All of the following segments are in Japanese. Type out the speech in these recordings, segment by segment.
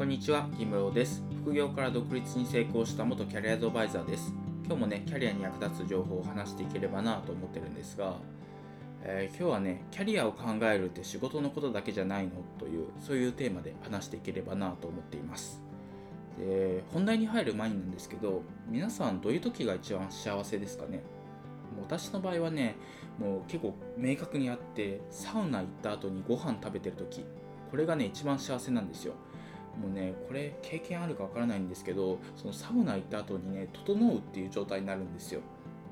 こんにちは、木室です。副業から独立に成功した元キャリアアドバイザーです。今日もね、キャリアに役立つ情報を話していければなと思ってるんですが、えー、今日はね、キャリアを考えるって仕事のことだけじゃないのという、そういうテーマで話していければなと思っています。で、本題に入る前になんですけど、皆さんどういう時が一番幸せですかね？私の場合はね、もう結構明確にあって、サウナ行った後にご飯食べてる時、これがね、一番幸せなんですよ。もうねこれ経験あるかわからないんですけどそのサウナ行った後にね整うっていう状態になるんですよ。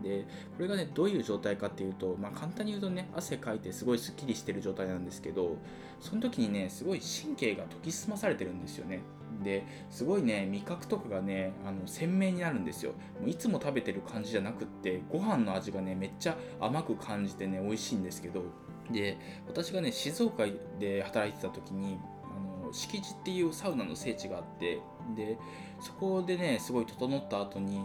でこれがねどういう状態かっていうと、まあ、簡単に言うとね汗かいてすごいすっきりしてる状態なんですけどその時にねすごい神経が研ぎ澄まされてるんですよね。ですごいね味覚とかがねあの鮮明になるんですよ。もういつも食べてる感じじゃなくってご飯の味がねめっちゃ甘く感じてね美味しいんですけど。で私がね静岡で働いてた時に敷地っていうサウナの聖地があってでそこでねすごい整った後に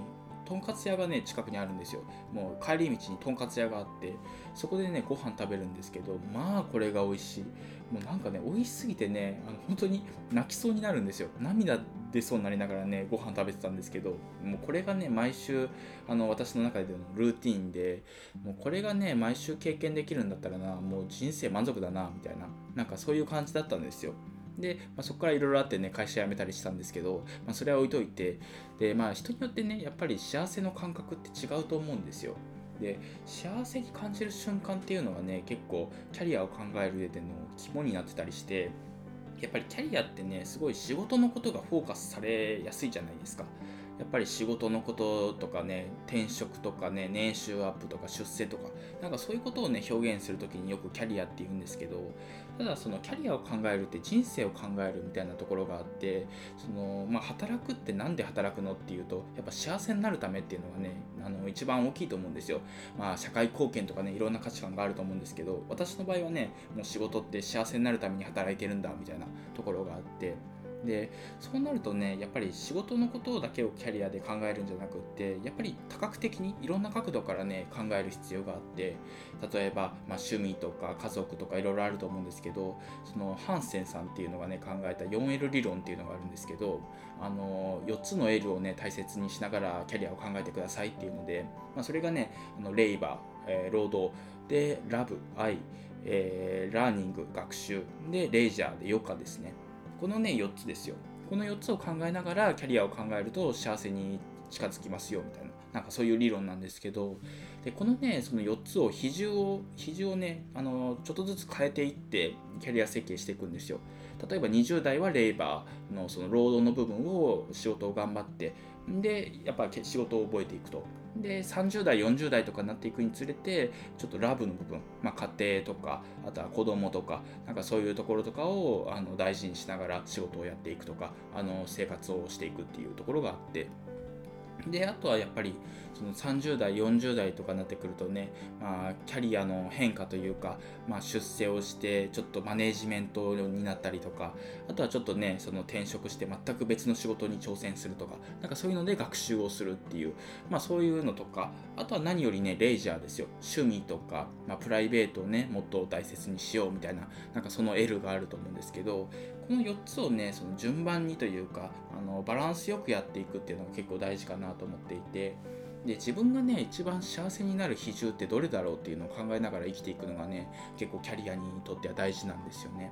とんかつ屋がね近くにあるんですよ。もう帰り道にとんかつ屋があってそこでねご飯食べるんですけどまあこれが美味しい。もうなんかね美味しすぎてねあの本当に泣きそうになるんですよ。涙出そうになりながらねご飯食べてたんですけどもうこれがね毎週あの私の中でのルーティンでもうこれがね毎週経験できるんだったらなもう人生満足だなみたいななんかそういう感じだったんですよ。で、まあ、そこからいろいろあってね会社辞めたりしたんですけど、まあ、それは置いといてで、まあ、人によってねやっぱり幸せの感覚って違うと思うんですよ。で幸せに感じる瞬間っていうのはね結構キャリアを考える上での肝になってたりしてやっぱりキャリアってねすごい仕事のことがフォーカスされやすいじゃないですか。やっぱり仕事のこととかね転職とかね年収アップとか出世とかなんかそういうことをね表現する時によくキャリアって言うんですけどただそのキャリアを考えるって人生を考えるみたいなところがあってその、まあ、働くって何で働くのっていうとやっぱ幸せになるためっていうのがねあの一番大きいと思うんですよ、まあ、社会貢献とかねいろんな価値観があると思うんですけど私の場合はねもう仕事って幸せになるために働いてるんだみたいなところがあってでそうなるとねやっぱり仕事のことだけをキャリアで考えるんじゃなくってやっぱり多角的にいろんな角度からね考える必要があって例えば、まあ、趣味とか家族とかいろいろあると思うんですけどそのハンセンさんっていうのがね考えた 4L 理論っていうのがあるんですけどあの4つの L をね大切にしながらキャリアを考えてくださいっていうので、まあ、それがねあのレイバー、えー、労働でラブ愛えー、ラーニング学習でレジャーで余暇ですね。このね4つですよ。この4つを考えながらキャリアを考えると幸せに近づきますよみたいな。なんかそういう理論なんですけど。でこのねその4つを比重を比重をねあのちょっとずつ変えていってキャリア設計していくんですよ。例えば20代はレイバーのその労働の部分を仕事を頑張ってでやっぱ仕事を覚えていくと。で30代40代とかになっていくにつれてちょっとラブの部分、まあ、家庭とかあとは子供とかなんかそういうところとかをあの大事にしながら仕事をやっていくとかあの生活をしていくっていうところがあって。であとはやっぱりその30代40代とかになってくるとね、まあ、キャリアの変化というか、まあ、出世をしてちょっとマネージメントになったりとかあとはちょっとねその転職して全く別の仕事に挑戦するとかなんかそういうので学習をするっていう、まあ、そういうのとかあとは何よりねレイジャーですよ。趣味とか、まあ、プライベートをねもっと大切にしようみたいななんかその L があると思うんですけどこの4つをねその順番にというかあのバランスよくやっていくっていうのが結構大事かなと思っていてで自分がね一番幸せになる比重ってどれだろうっていうのを考えながら生きていくのがね結構キャリアにとっては大事なんですよね。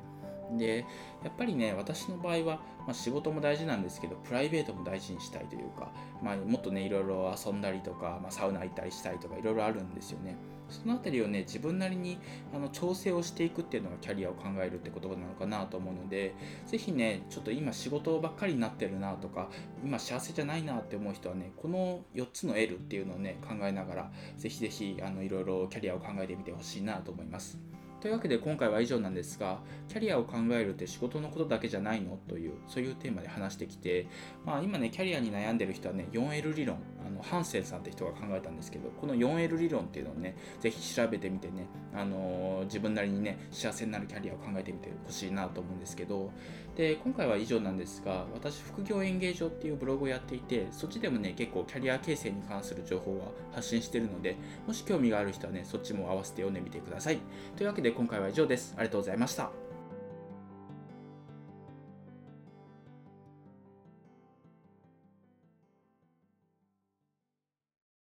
でやっぱりね私の場合は、まあ、仕事も大事なんですけどプライベートも大事にしたいというか、まあ、もっとねいろいろ遊んだりとか、まあ、サウナ行ったりしたりとかいろいろあるんですよね。その辺りをね自分なりにあの調整をしていくっていうのがキャリアを考えるってことなのかなと思うので是非ねちょっと今仕事ばっかりになってるなとか今幸せじゃないなって思う人はねこの4つの L っていうのをね考えながら是非是非いろいろキャリアを考えてみてほしいなと思います。というわけで今回は以上なんですが、キャリアを考えるって仕事のことだけじゃないの？という、そういうテーマで話してきて、まあ今ね、キャリアに悩んでる人はね、4L 理論、あのハンセンさんって人が考えたんですけど、この 4L 理論っていうのをね、ぜひ調べてみてね、あのー、自分なりにね、幸せになるキャリアを考えてみてほしいなと思うんですけど、で、今回は以上なんですが、私、副業演芸場っていうブログをやっていて、そっちでもね、結構キャリア形成に関する情報は発信してるので、もし興味がある人はね、そっちも合わせて読んでみてください。というわけでで今回は以上です。ありがとうございました。